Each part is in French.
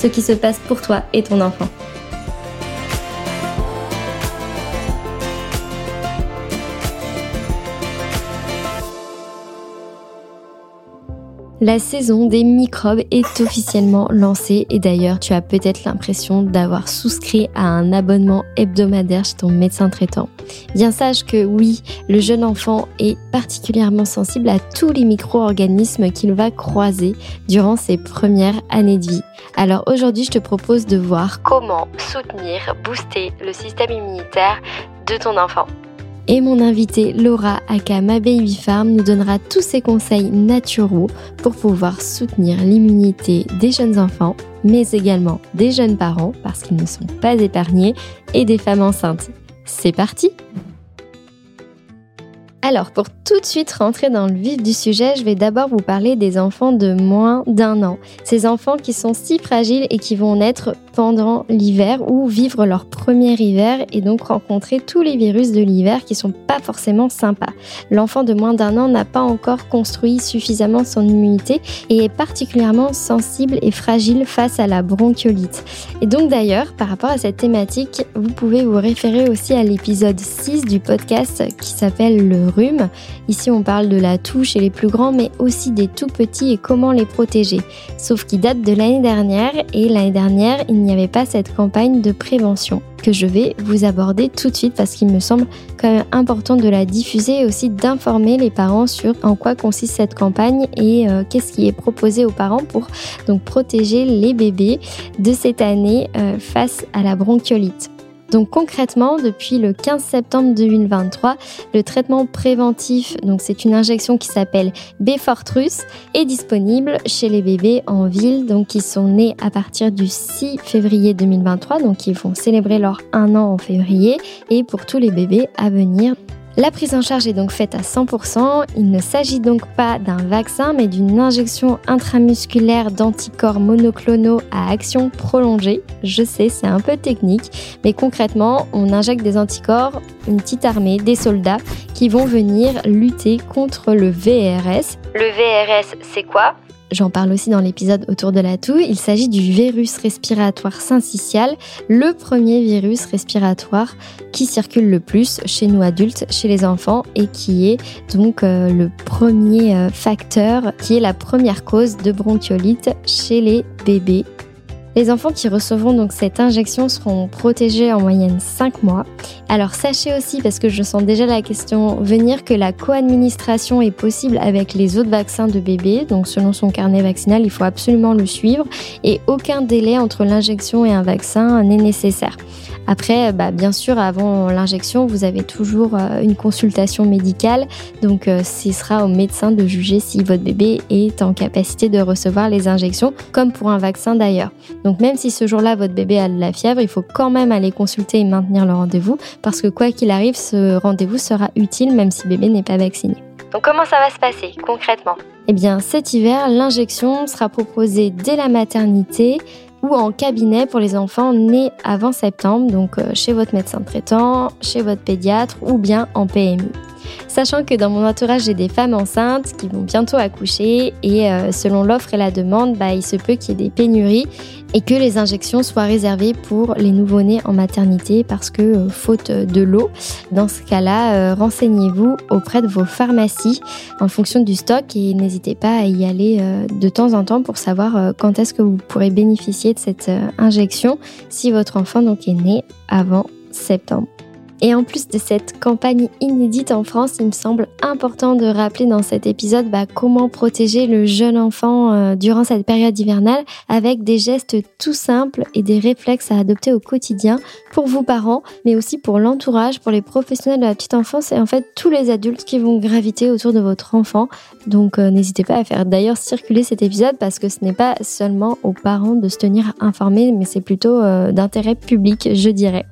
ce qui se passe pour toi et ton enfant. La saison des microbes est officiellement lancée et d'ailleurs tu as peut-être l'impression d'avoir souscrit à un abonnement hebdomadaire chez ton médecin traitant. Bien sache que oui, le jeune enfant est particulièrement sensible à tous les micro-organismes qu'il va croiser durant ses premières années de vie. Alors aujourd'hui je te propose de voir comment soutenir, booster le système immunitaire de ton enfant. Et mon invitée Laura Akama Baby Farm nous donnera tous ses conseils naturels pour pouvoir soutenir l'immunité des jeunes enfants, mais également des jeunes parents parce qu'ils ne sont pas épargnés et des femmes enceintes. C'est parti alors, pour tout de suite rentrer dans le vif du sujet, je vais d'abord vous parler des enfants de moins d'un an. Ces enfants qui sont si fragiles et qui vont naître pendant l'hiver ou vivre leur premier hiver et donc rencontrer tous les virus de l'hiver qui sont pas forcément sympas. L'enfant de moins d'un an n'a pas encore construit suffisamment son immunité et est particulièrement sensible et fragile face à la bronchiolite. Et donc d'ailleurs, par rapport à cette thématique, vous pouvez vous référer aussi à l'épisode 6 du podcast qui s'appelle le Ici, on parle de la toux chez les plus grands, mais aussi des tout petits et comment les protéger. Sauf qu'il date de l'année dernière et l'année dernière, il n'y avait pas cette campagne de prévention que je vais vous aborder tout de suite parce qu'il me semble quand même important de la diffuser et aussi d'informer les parents sur en quoi consiste cette campagne et euh, qu'est-ce qui est proposé aux parents pour donc protéger les bébés de cette année euh, face à la bronchiolite. Donc concrètement, depuis le 15 septembre 2023, le traitement préventif, donc c'est une injection qui s'appelle Befortrus, est disponible chez les bébés en ville, donc qui sont nés à partir du 6 février 2023, donc ils vont célébrer leur un an en février, et pour tous les bébés à venir la prise en charge est donc faite à 100%. Il ne s'agit donc pas d'un vaccin, mais d'une injection intramusculaire d'anticorps monoclonaux à action prolongée. Je sais, c'est un peu technique, mais concrètement, on injecte des anticorps, une petite armée, des soldats qui vont venir lutter contre le VRS. Le VRS, c'est quoi? J'en parle aussi dans l'épisode autour de la toux. Il s'agit du virus respiratoire syncytial, le premier virus respiratoire qui circule le plus chez nous adultes, chez les enfants et qui est donc euh, le premier euh, facteur, qui est la première cause de bronchiolite chez les bébés les enfants qui recevront donc cette injection seront protégés en moyenne 5 mois. Alors sachez aussi, parce que je sens déjà la question venir, que la co-administration est possible avec les autres vaccins de bébé. Donc selon son carnet vaccinal, il faut absolument le suivre et aucun délai entre l'injection et un vaccin n'est nécessaire. Après, bah, bien sûr, avant l'injection, vous avez toujours euh, une consultation médicale. Donc, euh, ce sera au médecin de juger si votre bébé est en capacité de recevoir les injections, comme pour un vaccin d'ailleurs. Donc, même si ce jour-là, votre bébé a de la fièvre, il faut quand même aller consulter et maintenir le rendez-vous, parce que quoi qu'il arrive, ce rendez-vous sera utile, même si bébé n'est pas vacciné. Donc comment ça va se passer concrètement? Eh bien cet hiver, l'injection sera proposée dès la maternité ou en cabinet pour les enfants nés avant septembre, donc euh, chez votre médecin traitant, chez votre pédiatre ou bien en PMU. Sachant que dans mon entourage, j'ai des femmes enceintes qui vont bientôt accoucher et euh, selon l'offre et la demande, bah, il se peut qu'il y ait des pénuries et que les injections soient réservées pour les nouveau-nés en maternité parce que euh, faute de l'eau, dans ce cas-là, euh, renseignez-vous auprès de vos pharmacies en fonction du stock et n'hésitez pas à y aller de temps en temps pour savoir quand est-ce que vous pourrez bénéficier de cette injection si votre enfant donc est né avant septembre. Et en plus de cette campagne inédite en France, il me semble important de rappeler dans cet épisode bah, comment protéger le jeune enfant euh, durant cette période hivernale avec des gestes tout simples et des réflexes à adopter au quotidien pour vous parents, mais aussi pour l'entourage, pour les professionnels de la petite enfance et en fait tous les adultes qui vont graviter autour de votre enfant. Donc euh, n'hésitez pas à faire d'ailleurs circuler cet épisode parce que ce n'est pas seulement aux parents de se tenir informés, mais c'est plutôt euh, d'intérêt public, je dirais.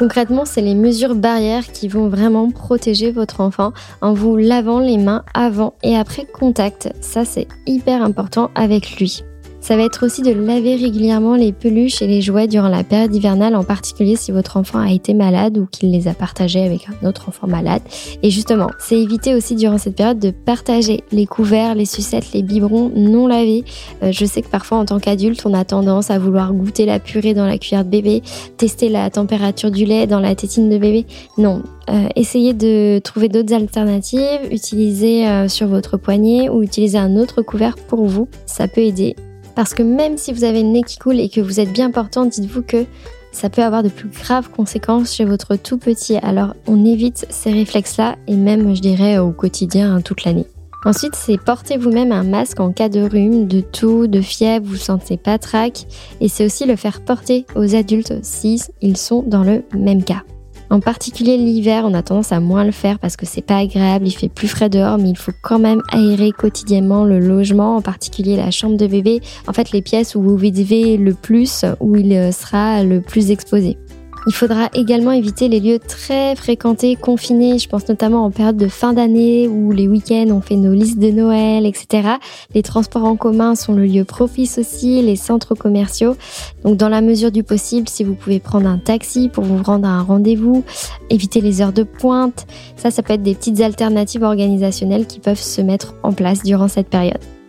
Concrètement, c'est les mesures barrières qui vont vraiment protéger votre enfant en vous lavant les mains avant et après contact. Ça, c'est hyper important avec lui. Ça va être aussi de laver régulièrement les peluches et les jouets durant la période hivernale, en particulier si votre enfant a été malade ou qu'il les a partagés avec un autre enfant malade. Et justement, c'est éviter aussi durant cette période de partager les couverts, les sucettes, les biberons non lavés. Euh, je sais que parfois en tant qu'adulte, on a tendance à vouloir goûter la purée dans la cuillère de bébé, tester la température du lait dans la tétine de bébé. Non, euh, essayez de trouver d'autres alternatives, utilisez euh, sur votre poignet ou utilisez un autre couvert pour vous. Ça peut aider parce que même si vous avez le nez qui coule et que vous êtes bien portant, dites-vous que ça peut avoir de plus graves conséquences chez votre tout petit. Alors on évite ces réflexes-là et même, je dirais, au quotidien, hein, toute l'année. Ensuite, c'est porter vous-même un masque en cas de rhume, de toux, de fièvre, vous sentez pas trac. Et c'est aussi le faire porter aux adultes si ils sont dans le même cas. En particulier l'hiver, on a tendance à moins le faire parce que c'est pas agréable, il fait plus frais dehors, mais il faut quand même aérer quotidiennement le logement, en particulier la chambre de bébé, en fait les pièces où vous vivez le plus, où il sera le plus exposé. Il faudra également éviter les lieux très fréquentés, confinés. Je pense notamment en période de fin d'année où les week-ends on fait nos listes de Noël, etc. Les transports en commun sont le lieu propice aussi, les centres commerciaux. Donc dans la mesure du possible, si vous pouvez prendre un taxi pour vous rendre à un rendez-vous, éviter les heures de pointe, ça, ça peut être des petites alternatives organisationnelles qui peuvent se mettre en place durant cette période.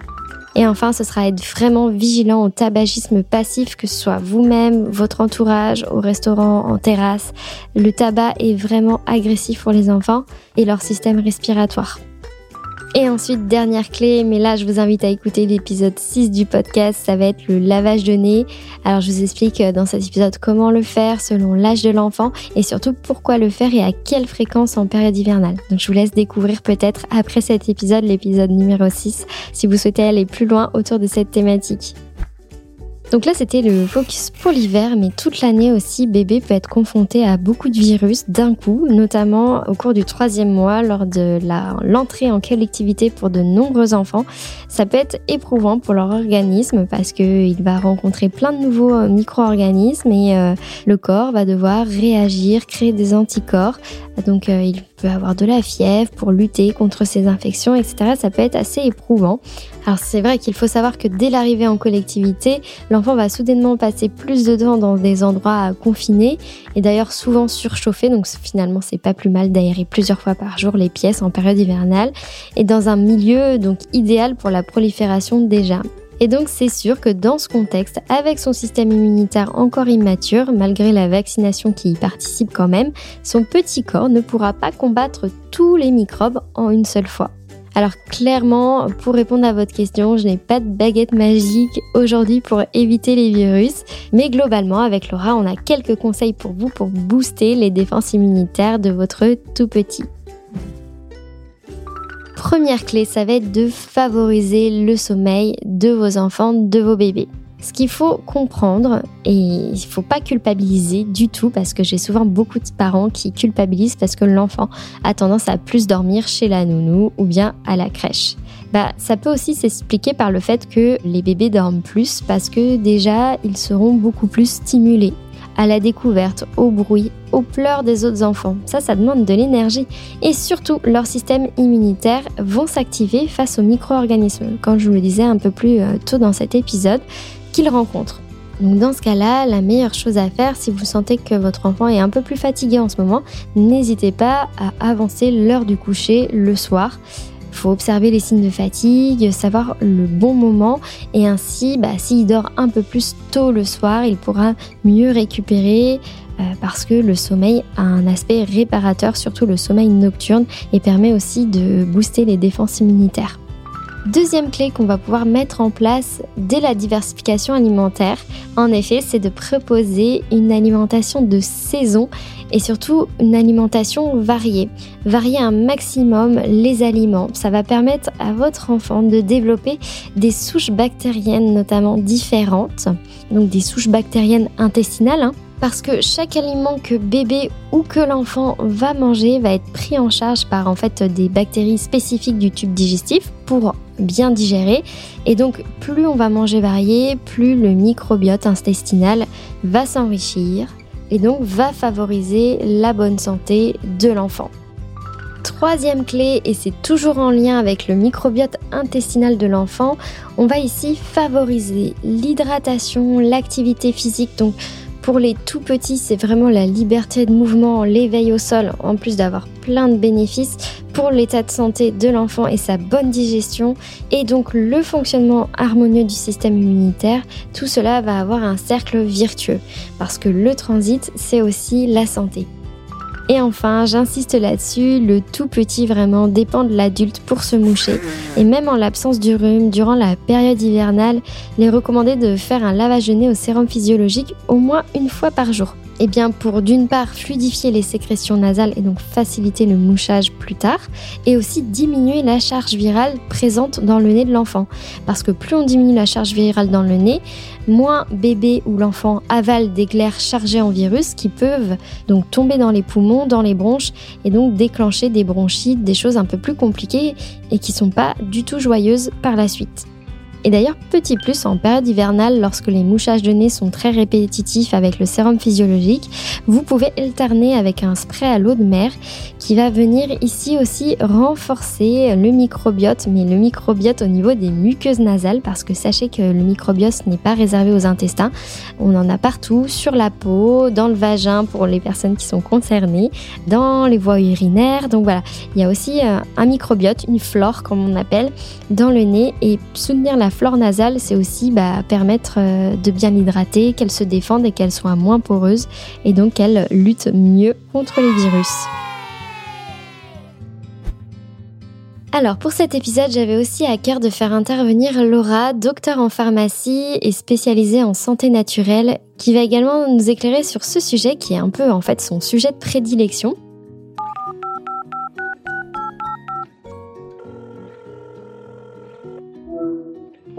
Et enfin, ce sera être vraiment vigilant au tabagisme passif, que ce soit vous-même, votre entourage, au restaurant, en terrasse. Le tabac est vraiment agressif pour les enfants et leur système respiratoire. Et ensuite, dernière clé, mais là je vous invite à écouter l'épisode 6 du podcast, ça va être le lavage de nez. Alors je vous explique euh, dans cet épisode comment le faire selon l'âge de l'enfant et surtout pourquoi le faire et à quelle fréquence en période hivernale. Donc je vous laisse découvrir peut-être après cet épisode, l'épisode numéro 6, si vous souhaitez aller plus loin autour de cette thématique. Donc là, c'était le focus pour l'hiver, mais toute l'année aussi, bébé peut être confronté à beaucoup de virus d'un coup, notamment au cours du troisième mois, lors de l'entrée en collectivité pour de nombreux enfants. Ça peut être éprouvant pour leur organisme parce qu'il va rencontrer plein de nouveaux euh, micro-organismes et euh, le corps va devoir réagir, créer des anticorps. Donc euh, il peut avoir de la fièvre pour lutter contre ces infections, etc. Ça peut être assez éprouvant. Alors c'est vrai qu'il faut savoir que dès l'arrivée en collectivité, l'enfant va soudainement passer plus de temps dans des endroits confinés et d'ailleurs souvent surchauffés. Donc finalement c'est pas plus mal d'aérer plusieurs fois par jour les pièces en période hivernale et dans un milieu donc idéal pour la prolifération des germes. Et donc c'est sûr que dans ce contexte, avec son système immunitaire encore immature, malgré la vaccination qui y participe quand même, son petit corps ne pourra pas combattre tous les microbes en une seule fois. Alors clairement, pour répondre à votre question, je n'ai pas de baguette magique aujourd'hui pour éviter les virus, mais globalement avec Laura, on a quelques conseils pour vous pour booster les défenses immunitaires de votre tout petit première clé, ça va être de favoriser le sommeil de vos enfants, de vos bébés. Ce qu'il faut comprendre, et il ne faut pas culpabiliser du tout, parce que j'ai souvent beaucoup de parents qui culpabilisent parce que l'enfant a tendance à plus dormir chez la nounou ou bien à la crèche. Bah, ça peut aussi s'expliquer par le fait que les bébés dorment plus parce que déjà ils seront beaucoup plus stimulés à la découverte, au bruit, aux pleurs des autres enfants. Ça, ça demande de l'énergie. Et surtout, leur système immunitaire vont s'activer face aux micro-organismes, comme je vous le disais un peu plus euh, tôt dans cet épisode, qu'ils rencontrent. Donc dans ce cas-là, la meilleure chose à faire si vous sentez que votre enfant est un peu plus fatigué en ce moment, n'hésitez pas à avancer l'heure du coucher le soir. Il faut observer les signes de fatigue, savoir le bon moment et ainsi, bah, s'il dort un peu plus tôt le soir, il pourra mieux récupérer euh, parce que le sommeil a un aspect réparateur, surtout le sommeil nocturne, et permet aussi de booster les défenses immunitaires. Deuxième clé qu'on va pouvoir mettre en place dès la diversification alimentaire, en effet, c'est de proposer une alimentation de saison et surtout une alimentation variée. Varier un maximum les aliments, ça va permettre à votre enfant de développer des souches bactériennes notamment différentes, donc des souches bactériennes intestinales. Hein, parce que chaque aliment que bébé ou que l'enfant va manger va être pris en charge par en fait des bactéries spécifiques du tube digestif pour bien digérer et donc plus on va manger varié, plus le microbiote intestinal va s'enrichir et donc va favoriser la bonne santé de l'enfant. Troisième clé, et c'est toujours en lien avec le microbiote intestinal de l'enfant, on va ici favoriser l'hydratation, l'activité physique. Donc pour les tout petits, c'est vraiment la liberté de mouvement, l'éveil au sol, en plus d'avoir plein de bénéfices pour l'état de santé de l'enfant et sa bonne digestion, et donc le fonctionnement harmonieux du système immunitaire. Tout cela va avoir un cercle vertueux, parce que le transit, c'est aussi la santé. Et enfin, j'insiste là-dessus, le tout petit vraiment dépend de l'adulte pour se moucher. Et même en l'absence du rhume, durant la période hivernale, il est recommandé de faire un lavage au sérum physiologique au moins une fois par jour. Eh bien, pour d'une part fluidifier les sécrétions nasales et donc faciliter le mouchage plus tard, et aussi diminuer la charge virale présente dans le nez de l'enfant. Parce que plus on diminue la charge virale dans le nez, moins bébé ou l'enfant avale des glaires chargées en virus qui peuvent donc tomber dans les poumons, dans les bronches et donc déclencher des bronchites, des choses un peu plus compliquées et qui sont pas du tout joyeuses par la suite. Et d'ailleurs, petit plus en période hivernale, lorsque les mouchages de nez sont très répétitifs avec le sérum physiologique, vous pouvez alterner avec un spray à l'eau de mer qui va venir ici aussi renforcer le microbiote, mais le microbiote au niveau des muqueuses nasales, parce que sachez que le microbiote n'est pas réservé aux intestins. On en a partout, sur la peau, dans le vagin pour les personnes qui sont concernées, dans les voies urinaires. Donc voilà, il y a aussi euh, un microbiote, une flore comme on appelle, dans le nez et soutenir la flore nasale, c'est aussi bah, permettre euh, de bien l'hydrater, qu'elle se défende et qu'elle soit moins poreuse et donc qu'elle lutte mieux contre les virus. Alors pour cet épisode, j'avais aussi à cœur de faire intervenir Laura, docteur en pharmacie et spécialisée en santé naturelle, qui va également nous éclairer sur ce sujet qui est un peu en fait son sujet de prédilection.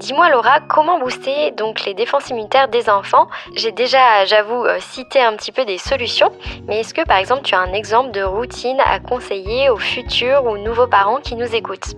Dis-moi Laura, comment booster donc les défenses immunitaires des enfants? J'ai déjà, j'avoue, euh, cité un petit peu des solutions, mais est-ce que par exemple tu as un exemple de routine à conseiller aux futurs ou nouveaux parents qui nous écoutent?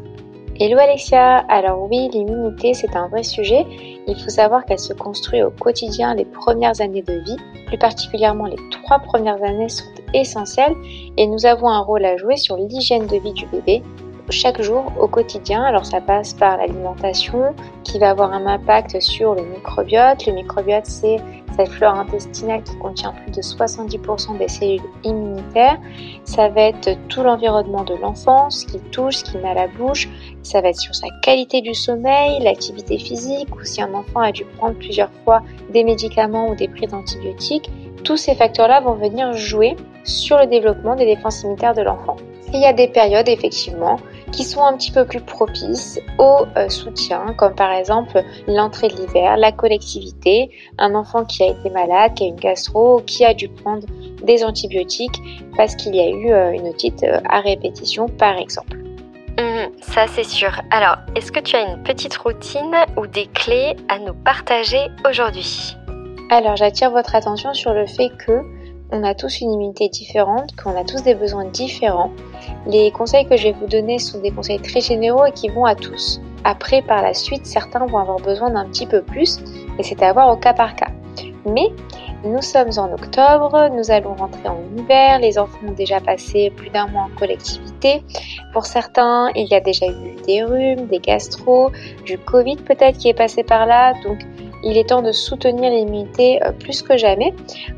Hello Alexia, alors oui, l'immunité c'est un vrai sujet. Il faut savoir qu'elle se construit au quotidien les premières années de vie, plus particulièrement les trois premières années sont essentielles et nous avons un rôle à jouer sur l'hygiène de vie du bébé, chaque jour au quotidien. Alors ça passe par l'alimentation qui va avoir un impact sur le microbiote. Le microbiote c'est cette flore intestinale qui contient plus de 70% des cellules immunitaires. Ça va être tout l'environnement de l'enfant, ce qu'il touche, ce qu'il met à la bouche. Ça va être sur sa qualité du sommeil, l'activité physique ou si un enfant a dû prendre plusieurs fois des médicaments ou des prises d'antibiotiques. Tous ces facteurs-là vont venir jouer sur le développement des défenses immunitaires de l'enfant. Il y a des périodes effectivement qui sont un petit peu plus propices au euh, soutien, comme par exemple l'entrée de l'hiver, la collectivité, un enfant qui a été malade, qui a une gastro, qui a dû prendre des antibiotiques parce qu'il y a eu euh, une otite euh, à répétition par exemple. Mmh, ça c'est sûr. Alors, est-ce que tu as une petite routine ou des clés à nous partager aujourd'hui? Alors, j'attire votre attention sur le fait que on a tous une immunité différente, qu'on a tous des besoins différents. Les conseils que je vais vous donner sont des conseils très généraux et qui vont à tous. Après, par la suite, certains vont avoir besoin d'un petit peu plus et c'est à voir au cas par cas. Mais nous sommes en octobre, nous allons rentrer en hiver, les enfants ont déjà passé plus d'un mois en collectivité. Pour certains, il y a déjà eu des rhumes, des gastro, du Covid peut-être qui est passé par là. Donc il est temps de soutenir l'immunité euh, plus que jamais,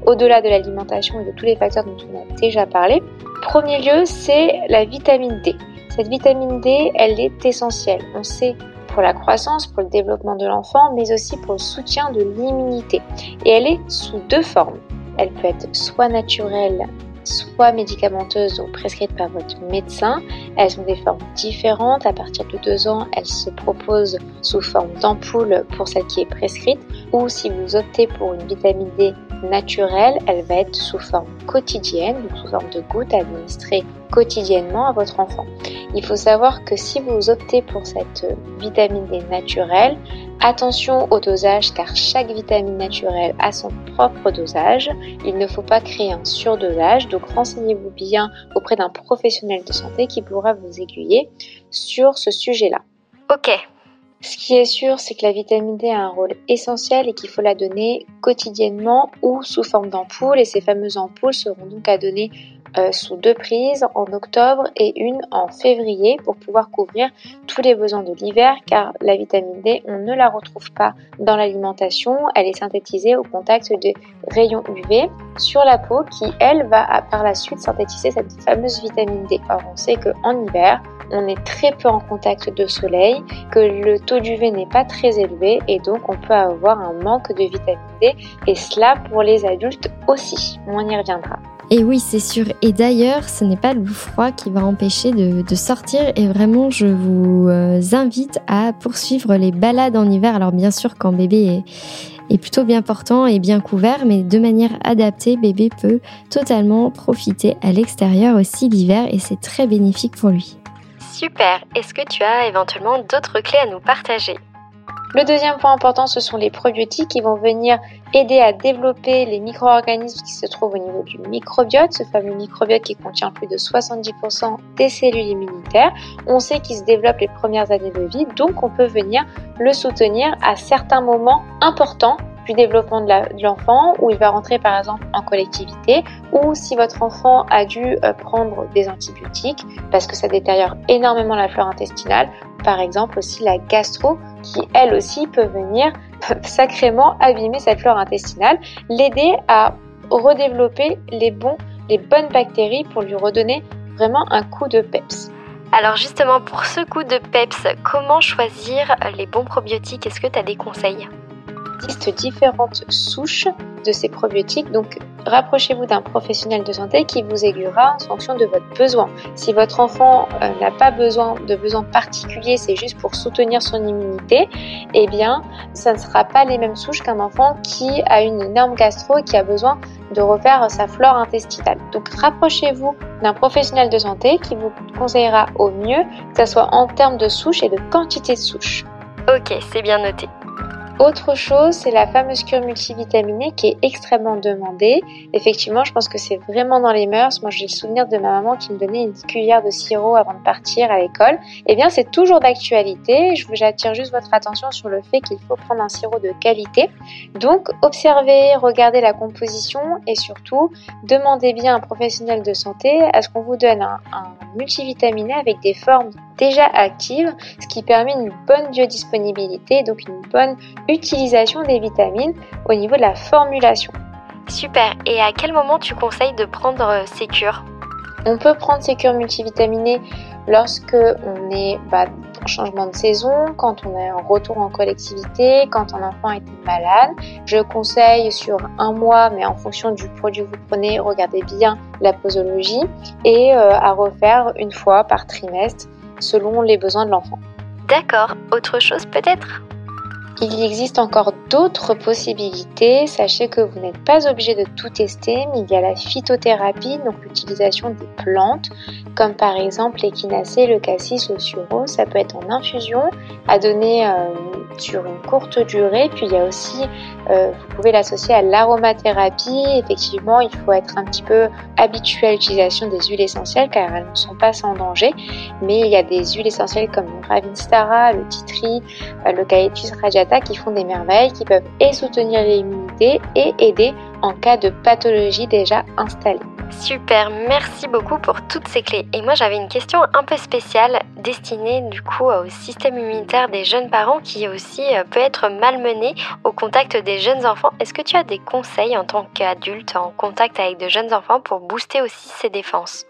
au-delà de l'alimentation et de tous les facteurs dont on a déjà parlé. Premier lieu, c'est la vitamine D. Cette vitamine D, elle est essentielle. On sait pour la croissance, pour le développement de l'enfant, mais aussi pour le soutien de l'immunité. Et elle est sous deux formes. Elle peut être soit naturelle soit médicamenteuses ou prescrites par votre médecin. Elles ont des formes différentes. À partir de deux ans, elles se proposent sous forme d'ampoule pour celle qui est prescrite. Ou si vous optez pour une vitamine D naturelle, elle va être sous forme quotidienne, donc sous forme de gouttes administrées quotidiennement à votre enfant. Il faut savoir que si vous optez pour cette vitamine D naturelle, attention au dosage car chaque vitamine naturelle a son propre dosage. Il ne faut pas créer un surdosage, donc renseignez-vous bien auprès d'un professionnel de santé qui pourra vous aiguiller sur ce sujet-là. Ok, ce qui est sûr, c'est que la vitamine D a un rôle essentiel et qu'il faut la donner quotidiennement ou sous forme d'ampoule. Et ces fameuses ampoules seront donc à donner euh, sous deux prises en octobre et une en février pour pouvoir couvrir tous les besoins de l'hiver car la vitamine D, on ne la retrouve pas dans l'alimentation. Elle est synthétisée au contact des rayons UV sur la peau qui, elle, va par la suite synthétiser cette fameuse vitamine D. Or, on sait qu'en hiver, on est très peu en contact de soleil, que le taux d'UV n'est pas très élevé et donc on peut avoir un manque de vitamine D et cela pour les adultes aussi. On y reviendra. Et oui, c'est sûr. Et d'ailleurs, ce n'est pas le froid qui va empêcher de, sortir. Et vraiment, je vous euh, invite à poursuivre les balades en hiver. Alors bien sûr, quand bébé est, est plutôt bien portant et bien couvert, mais de manière adaptée, bébé peut totalement profiter à l'extérieur aussi l'hiver et c'est très bénéfique pour lui. Super. Est-ce que tu as éventuellement d'autres clés à nous partager? Le deuxième point important, ce sont les probiotiques qui vont venir aider à développer les micro-organismes qui se trouvent au niveau du microbiote, ce fameux microbiote qui contient plus de 70% des cellules immunitaires. On sait qu'il se développe les premières années de vie, donc on peut venir le soutenir à certains moments importants du développement de l'enfant, où il va rentrer par exemple en collectivité, ou si votre enfant a dû euh, prendre des antibiotiques, parce que ça détériore énormément la flore intestinale, par exemple aussi la gastro, qui elle aussi peut venir sacrément abîmer cette flore intestinale, l'aider à redévelopper les bons, les bonnes bactéries pour lui redonner vraiment un coup de peps. Alors justement, pour ce coup de peps, comment choisir les bons probiotiques? Est-ce que tu as des conseils? Existe différentes souches de ces probiotiques, donc rapprochez-vous d'un professionnel de santé qui vous aiguillera en fonction de votre besoin. Si votre enfant euh, n'a pas besoin de besoins particuliers, c'est juste pour soutenir son immunité, eh bien, ça ne sera pas les mêmes souches qu'un enfant qui a une énorme gastro et qui a besoin de refaire sa flore intestinale. Donc rapprochez-vous d'un professionnel de santé qui vous conseillera au mieux, que ce soit en termes de souches et de quantité de souches. Ok, c'est bien noté. Autre chose, c'est la fameuse cure multivitaminée qui est extrêmement demandée. Effectivement, je pense que c'est vraiment dans les mœurs. Moi, j'ai le souvenir de ma maman qui me donnait une cuillère de sirop avant de partir à l'école. Eh bien, c'est toujours d'actualité. J'attire juste votre attention sur le fait qu'il faut prendre un sirop de qualité. Donc, observez, regardez la composition et surtout, demandez bien à un professionnel de santé à ce qu'on vous donne un, un multivitaminé avec des formes déjà actives, ce qui permet une bonne biodisponibilité, donc une bonne utilisation des vitamines au niveau de la formulation. Super, et à quel moment tu conseilles de prendre euh, ces cures? On peut prendre ces cures multivitaminées lorsque on est bah, en changement de saison, quand on est en retour en collectivité, quand un enfant été malade. Je conseille sur un mois, mais en fonction du produit que vous prenez, regardez bien la posologie et euh, à refaire une fois par trimestre selon les besoins de l'enfant. D'accord, autre chose peut-être? Il existe encore d'autres possibilités. Sachez que vous n'êtes pas obligé de tout tester, mais il y a la phytothérapie, donc l'utilisation des plantes, comme par exemple l'échinacée, le cassis, le sureau. Ça peut être en infusion, à donner euh, sur une courte durée. Puis il y a aussi, euh, vous pouvez l'associer à l'aromathérapie. Effectivement, il faut être un petit peu habitué à l'utilisation des huiles essentielles car elles ne sont pas sans danger. Mais il y a des huiles essentielles comme le Ravinstara, le Titri, euh, le Caetus radiata qui font des merveilles, qui peuvent et soutenir l'immunité et aider en cas de pathologie déjà installée. Super, merci beaucoup pour toutes ces clés. Et moi j'avais une question un peu spéciale. destiné du coup au système immunitaire des jeunes parents qui aussi euh, peut être malmené au contact des jeunes enfants. Est-ce que tu as des conseils en tant qu'adulte en contact avec de jeunes enfants pour booster aussi ses défenses?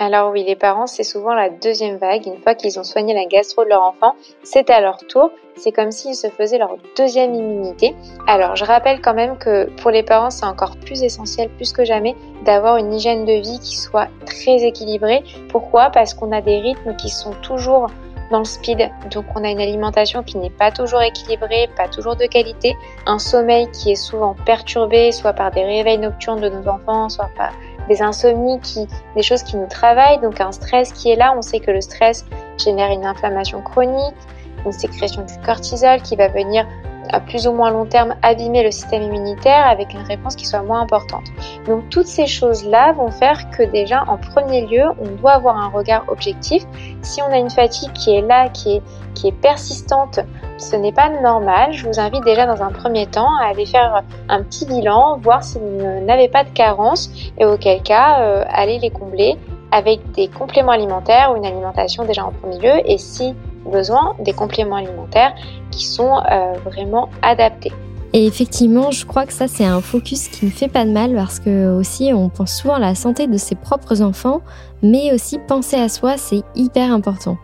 Alors oui, les parents, c'est souvent la deuxième vague. Une fois qu'ils ont soigné la gastro de leur enfant, c'est à leur tour. C'est comme s'ils se faisaient leur deuxième immunité. Alors je rappelle quand même que pour les parents, c'est encore plus essentiel, plus que jamais, d'avoir une hygiène de vie qui soit très équilibrée. Pourquoi? Parce qu'on a des rythmes qui sont toujours dans le speed. Donc on a une alimentation qui n'est pas toujours équilibrée, pas toujours de qualité, un sommeil qui est souvent perturbé, soit par des réveils nocturnes de nos enfants, soit par des insomnies, qui, des choses qui nous travaillent, donc un stress qui est là. On sait que le stress génère une inflammation chronique, une sécrétion du cortisol qui va venir à plus ou moins long terme abîmer le système immunitaire avec une réponse qui soit moins importante. Donc toutes ces choses-là vont faire que déjà en premier lieu, on doit avoir un regard objectif. Si on a une fatigue qui est là, qui est, qui est persistante, ce n'est pas normal. Je vous invite déjà dans un premier temps à aller faire un petit bilan, voir si vous n'avez pas de carence et auquel cas euh, aller les combler avec des compléments alimentaires ou une alimentation déjà en premier lieu et si besoin des compléments alimentaires qui sont euh, vraiment adaptés. Et effectivement, je crois que ça c'est un focus qui ne fait pas de mal parce que aussi on pense souvent à la santé de ses propres enfants, mais aussi penser à soi, c'est hyper important.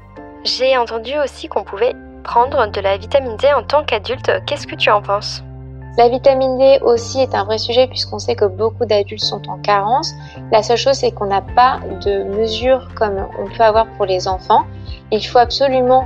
J'ai entendu aussi qu'on pouvait prendre de la vitamine D en tant qu'adulte. Qu'est-ce que tu en penses? La vitamine D aussi est un vrai sujet puisqu'on sait que beaucoup d'adultes sont en carence. La seule chose c'est qu'on n'a pas de mesure comme on peut avoir pour les enfants. Il faut absolument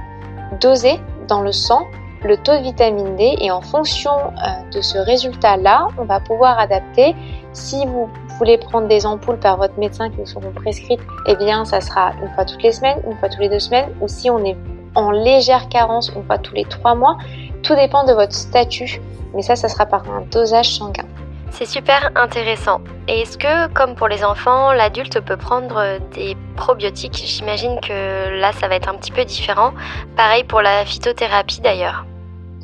doser dans le sang le taux de vitamine D et en fonction euh, de ce résultat-là, on va pouvoir adapter. Si vous voulez prendre des ampoules par votre médecin qui vous seront prescrites, eh bien ça sera une fois toutes les semaines, une fois tous les deux semaines, ou si on est en légère carence, une fois tous les trois mois. Tout dépend de votre statut mais ça, ça sera par un dosage sanguin. C'est super intéressant. Et est-ce que, comme pour les enfants, l'adulte peut prendre des probiotiques? J'imagine que là, ça va être un petit peu différent. Pareil pour la phytothérapie d'ailleurs.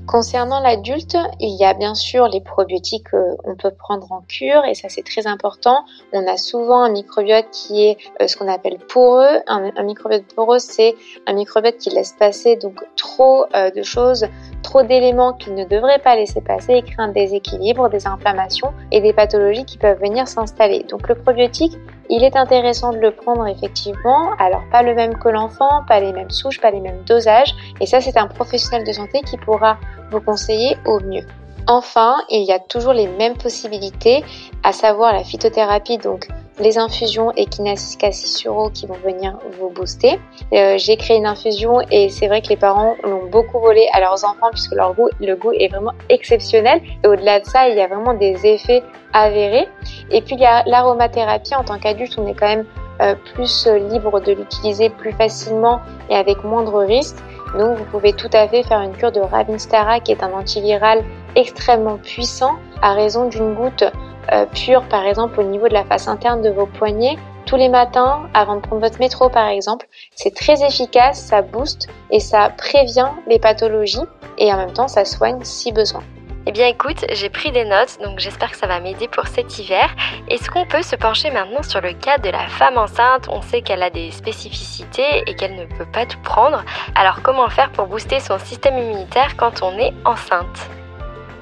Concernant l'adulte, il y a bien sûr les probiotiques qu'on peut prendre en cure et ça c'est très important. On a souvent un microbiote qui est euh, ce qu'on appelle poreux. Un, microbiote poreux, c'est un microbiote qui laisse passer donc trop euh, de choses trop d'éléments qu'il ne devrait pas laisser passer et créer un déséquilibre, des inflammations et des pathologies qui peuvent venir s'installer. Donc le probiotique, il est intéressant de le prendre effectivement, alors pas le même que l'enfant, pas les mêmes souches, pas les mêmes dosages, et ça c'est un professionnel de santé qui pourra vous conseiller au mieux. Enfin, il y a toujours les mêmes possibilités, à savoir la phytothérapie, donc les infusions Echinacea cassisuro qui vont venir vous booster. Euh, j'ai créé une infusion et c'est vrai que les parents l'ont beaucoup volé à leurs enfants puisque leur goût, le goût est vraiment exceptionnel. Et au-delà de ça, il y a vraiment des effets avérés. Et puis il y a l'aromathérapie. En tant qu'adulte, on est quand même euh, plus libre de l'utiliser plus facilement et avec moindre risque. Donc vous pouvez tout à fait faire une cure de Ravinstara qui est un antiviral extrêmement puissant à raison d'une goutte euh, pure par exemple au niveau de la face interne de vos poignets tous les matins avant de prendre votre métro par exemple. C'est très efficace, ça booste et ça prévient les pathologies et en même temps ça soigne si besoin. Eh bien écoute, j'ai pris des notes, donc j'espère que ça va m'aider pour cet hiver. Est-ce qu'on peut se pencher maintenant sur le cas de la femme enceinte? On sait qu'elle a des spécificités et qu'elle ne peut pas tout prendre. Alors comment faire pour booster son système immunitaire quand on est enceinte?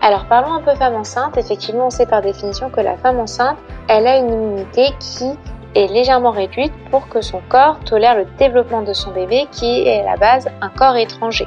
Alors parlons un peu femme enceinte. Effectivement, on sait par définition que la femme enceinte, elle a une immunité qui est légèrement réduite pour que son corps tolère le développement de son bébé qui est à la base un corps étranger.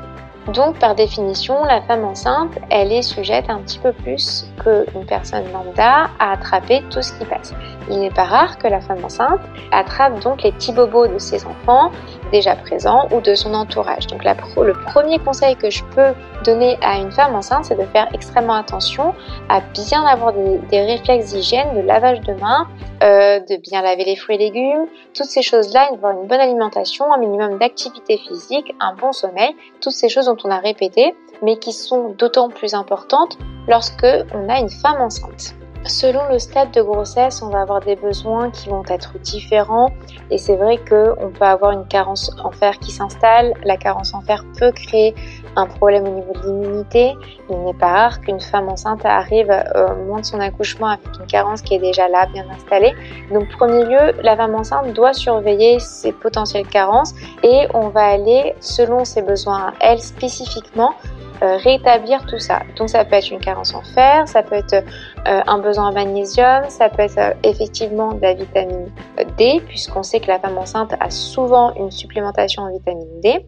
Donc, par définition, la femme enceinte, elle est sujette un petit peu plus qu'une personne lambda à attraper tout ce qui passe. Il n'est pas rare que la femme enceinte attrape donc les petits bobos de ses enfants déjà présents ou de son entourage. Donc, le premier conseil que je peux donner à une femme enceinte, c'est de faire extrêmement attention à bien avoir des, réflexes d'hygiène, de lavage de mains, euh, de bien laver les fruits et légumes, toutes ces choses-là, avoir une bonne alimentation, un minimum d'activité physique, un bon sommeil, toutes ces choses on a répété, mais qui sont d'autant plus importantes lorsque on a une femme enceinte. Selon le stade de grossesse, on va avoir des besoins qui vont être différents et c'est vrai qu'on peut avoir une carence en fer qui s'installe. La carence en fer peut créer un problème au niveau de l'immunité. Il n'est pas rare qu'une femme enceinte arrive euh, au moment de son accouchement avec une carence qui est déjà là, bien installée. Donc, premier lieu, la femme enceinte doit surveiller ses potentielles carences et on va aller, selon ses besoins, elle spécifiquement, euh, rétablir tout ça. Donc ça peut être une carence en fer, ça peut être euh, un besoin en magnésium, ça peut être euh, effectivement de la vitamine D, puisqu'on sait que la femme enceinte a souvent une supplémentation en vitamine D,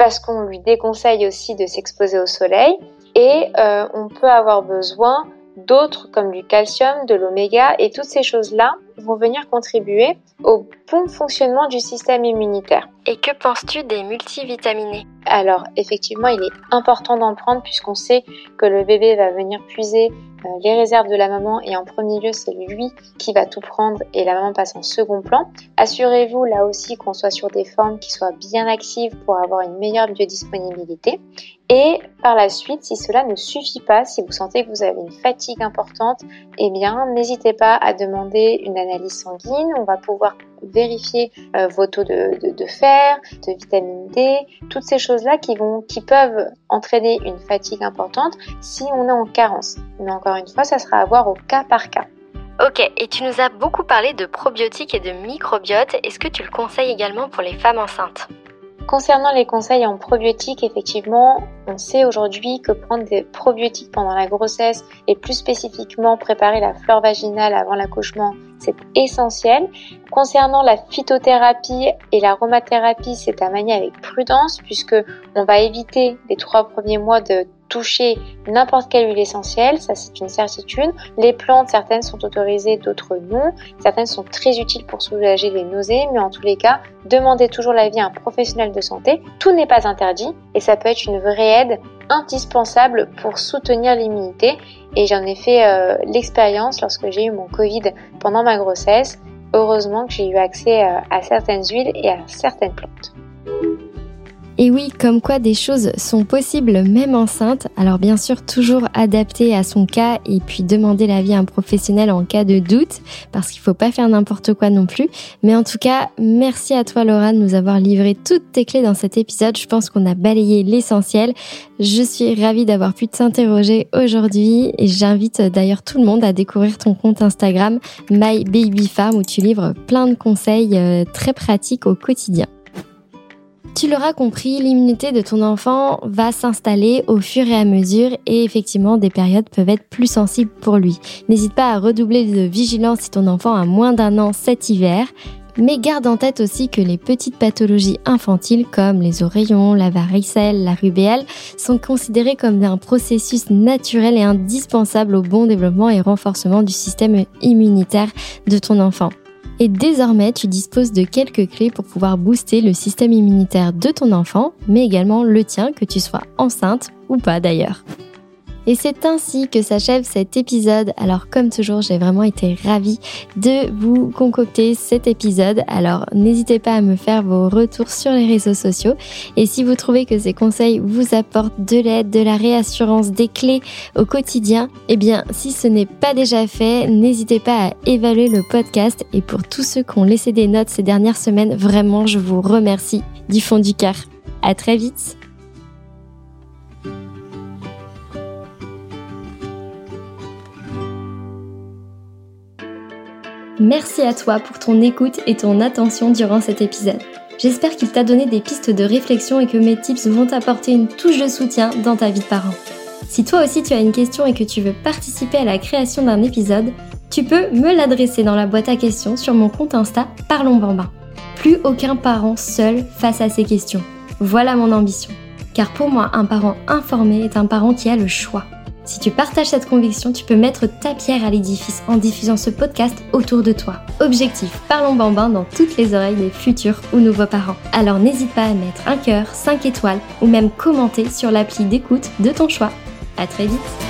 parce qu'on lui déconseille aussi de s'exposer au soleil, et on peut avoir besoin d'autres comme du calcium, de l'oméga, et toutes ces choses-là vont venir contribuer au bon fonctionnement du système immunitaire. Et que penses-tu des multivitaminés Alors effectivement, il est important d'en prendre puisqu'on sait que le bébé va venir puiser euh, les réserves de la maman et en premier lieu c'est lui qui va tout prendre et la maman passe en second plan. Assurez-vous là aussi qu'on soit sur des formes qui soient bien actives pour avoir une meilleure biodisponibilité. Et par la suite, si cela ne suffit pas, si vous sentez que vous avez une fatigue importante, eh bien n'hésitez pas à demander une analyse sanguine. On va pouvoir vérifier euh, vos taux de, fer, de vitamine D, toutes ces choses-là qui qui peuvent entraîner une fatigue importante si on est en carence. Mais encore une fois, ça sera à voir au cas par cas. Ok, et tu nous as beaucoup parlé de probiotiques et de microbiote. Est-ce que tu le conseilles également pour les femmes enceintes? Concernant les conseils en probiotiques, effectivement, on sait aujourd'hui que prendre des probiotiques pendant la grossesse et plus spécifiquement préparer la flore vaginale avant l'accouchement, c'est essentiel. Concernant la phytothérapie et l'aromathérapie, c'est à manier avec prudence puisque on va éviter les trois premiers mois de toucher n'importe quelle huile essentielle, ça c'est une certitude. Les plantes, certaines sont autorisées, d'autres non. Certaines sont très utiles pour soulager les nausées, mais en tous les cas, demandez toujours l'avis à un professionnel de santé. Tout n'est pas interdit et ça peut être une vraie aide indispensable pour soutenir l'immunité. Et j'en ai fait euh, l'expérience lorsque j'ai eu mon Covid pendant ma grossesse. Heureusement que j'ai eu accès euh, à certaines huiles et à certaines plantes. Et oui, comme quoi des choses sont possibles même enceinte, alors bien sûr toujours adapté à son cas et puis demander l'avis à un professionnel en cas de doute, parce qu'il faut pas faire n'importe quoi non plus. Mais en tout cas, merci à toi Laura de nous avoir livré toutes tes clés dans cet épisode. Je pense qu'on a balayé l'essentiel. Je suis ravie d'avoir pu t'interroger aujourd'hui et j'invite d'ailleurs tout le monde à découvrir ton compte Instagram My Baby Farm où tu livres plein de conseils euh, très pratiques au quotidien. Tu l'auras compris, l'immunité de ton enfant va s'installer au fur et à mesure et effectivement des périodes peuvent être plus sensibles pour lui. N'hésite pas à redoubler de vigilance si ton enfant a moins d'un an cet hiver. Mais garde en tête aussi que les petites pathologies infantiles comme les oreillons, la varicelle, la rubéole sont considérées comme un processus naturel et indispensable au bon développement et renforcement du système immunitaire de ton enfant. Et désormais, tu disposes de quelques clés pour pouvoir booster le système immunitaire de ton enfant, mais également le tien, que tu sois enceinte ou pas d'ailleurs. Et c'est ainsi que s'achève cet épisode. Alors comme toujours, j'ai vraiment été ravie de vous concocter cet épisode. Alors n'hésitez pas à me faire vos retours sur les réseaux sociaux. Et si vous trouvez que ces conseils vous apportent de l'aide, de la réassurance, des clés au quotidien, eh bien si ce n'est pas déjà fait, n'hésitez pas à évaluer le podcast. Et pour tous ceux qui ont laissé des notes ces dernières semaines, vraiment je vous remercie du fond du cœur. À très vite Merci à toi pour ton écoute et ton attention durant cet épisode. J'espère qu'il t'a donné des pistes de réflexion et que mes tips vont t'apporter une touche de soutien dans ta vie de parent. Si toi aussi tu as une question et que tu veux participer à la création d'un épisode, tu peux me l'adresser dans la boîte à questions sur mon compte Insta Parlons Bambin. Plus aucun parent seul face à ces questions. Voilà mon ambition. Car pour moi, un parent informé est un parent qui a le choix. Si tu partages cette conviction, tu peux mettre ta pierre à l'édifice en diffusant ce podcast autour de toi. Objectif, parlons bambin dans toutes les oreilles des futurs ou nouveaux parents. Alors n'hésite pas à mettre un cœur, 5 étoiles ou même commenter sur l'appli d'écoute de ton choix. À très vite